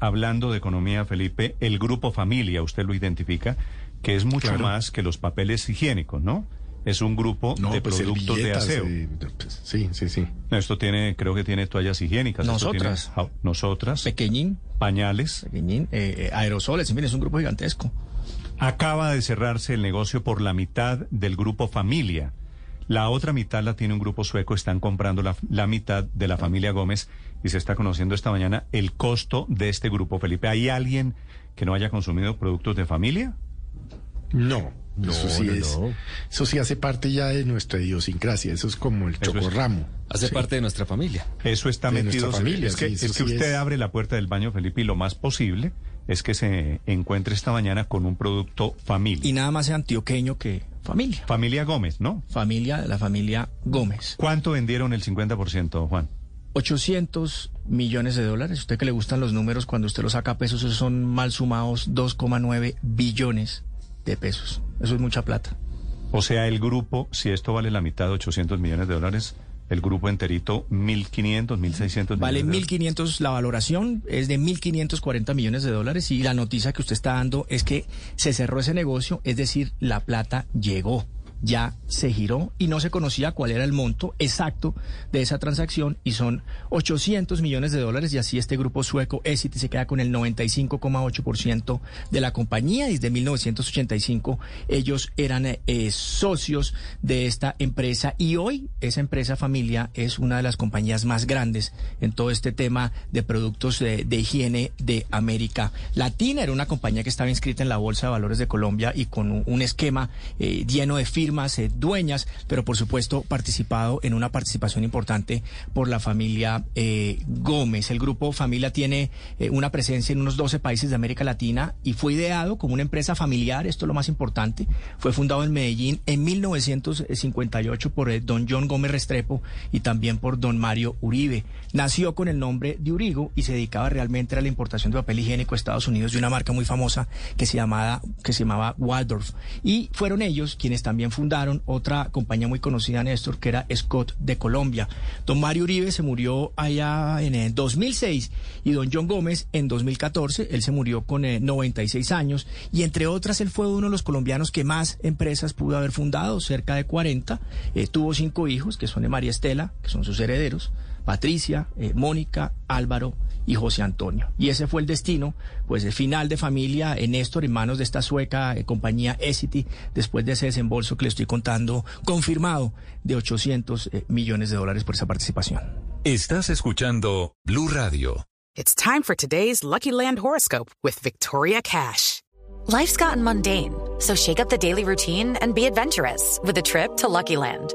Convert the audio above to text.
Hablando de economía, Felipe, el grupo familia, usted lo identifica, que es mucho Claro. más que los papeles higiénicos, ¿no? Es un grupo No, de pues, productos de aseo. pues, sí, sí, sí. Esto tiene, creo que tiene toallas higiénicas. esto Nosotras. tiene nosotras. Pequeñín, pañales. pequeñín, eh, eh, aerosoles, en fin, es un grupo gigantesco. Acaba de cerrarse el negocio por la mitad del grupo familia. La otra mitad la tiene un grupo sueco, están comprando la, la mitad de la familia Gómez y se está conociendo esta mañana el costo de este grupo. Felipe, ¿hay alguien que no haya consumido productos de familia? No, No, eso sí no, es, no. eso sí hace parte ya de nuestra idiosincrasia. Eso es como el Eso es- chocorramo. Hace Sí. parte de nuestra familia. Eso está De metido. nuestra familia, es que, sí, es que sí usted es. abre la puerta del baño, Felipe, y lo más posible es que se encuentre esta mañana con un producto familia. Y nada más es antioqueño que familia. Familia Gómez, ¿no? Familia de la familia Gómez. ¿Cuánto vendieron el 50%, Juan? 800 millones de dólares. Usted que le gustan los números, cuando usted los saca a pesos, esos son mal sumados 2,9 billones de pesos. Eso es mucha plata. O sea, el grupo, si esto vale la mitad de 800 millones de dólares, el grupo enterito 1.500, 1.600 Vale millones. de dólares. 1.500, la valoración es de 1.540 millones de dólares y la noticia que usted está dando es que se cerró ese negocio, es decir, la plata llegó, ya se giró y no se conocía cuál era el monto exacto de esa transacción y son 800 millones de dólares y así este grupo sueco Essity se queda con el 95,8% de la compañía. Desde 1985 ellos eran eh, eh, socios de esta empresa y hoy esa empresa familia es una de las compañías más grandes en todo este tema de productos de, higiene de América Latina. Era una compañía que estaba inscrita en la Bolsa de Valores de Colombia y con un, un esquema eh, lleno de firmas, eh, dueñas, pero por supuesto participado en una participación importante por la familia eh, Gómez. El grupo Familia tiene eh, una presencia en unos 12 países de América Latina y fue ideado como una empresa familiar, esto es lo más importante. Fue fundado en Medellín en 1958 por eh, don John Gómez Restrepo y también por don Mario Uribe. Nació con el nombre de Urigo y se dedicaba realmente a la importación de papel higiénico a Estados Unidos de una marca muy famosa que se llamaba, que se llamaba Waldorf. Y fueron ellos quienes también fundaron otra compañía muy conocida, Néstor, que era Scott de Colombia. Don Mario Uribe se murió allá en el 2006 y don John Gómez en 2014. Él se murió con eh, 96 años y entre otras él fue uno de los colombianos que más empresas pudo haber fundado, cerca de 40. Eh, tuvo cinco hijos, que son de María Estela, que son sus herederos. Patricia, eh, Mónica, Álvaro y José Antonio. Y ese fue el destino, pues el final de familia en Néstor en manos de esta sueca eh, compañía Essity, después de ese desembolso que le estoy contando, confirmado de 800 eh, millones de dólares por esa participación. Estás escuchando Blue Radio. It's time for today's Lucky Land horoscope with Victoria Cash. Life's gotten mundane, so shake up the daily routine and be adventurous with a trip to Lucky Land.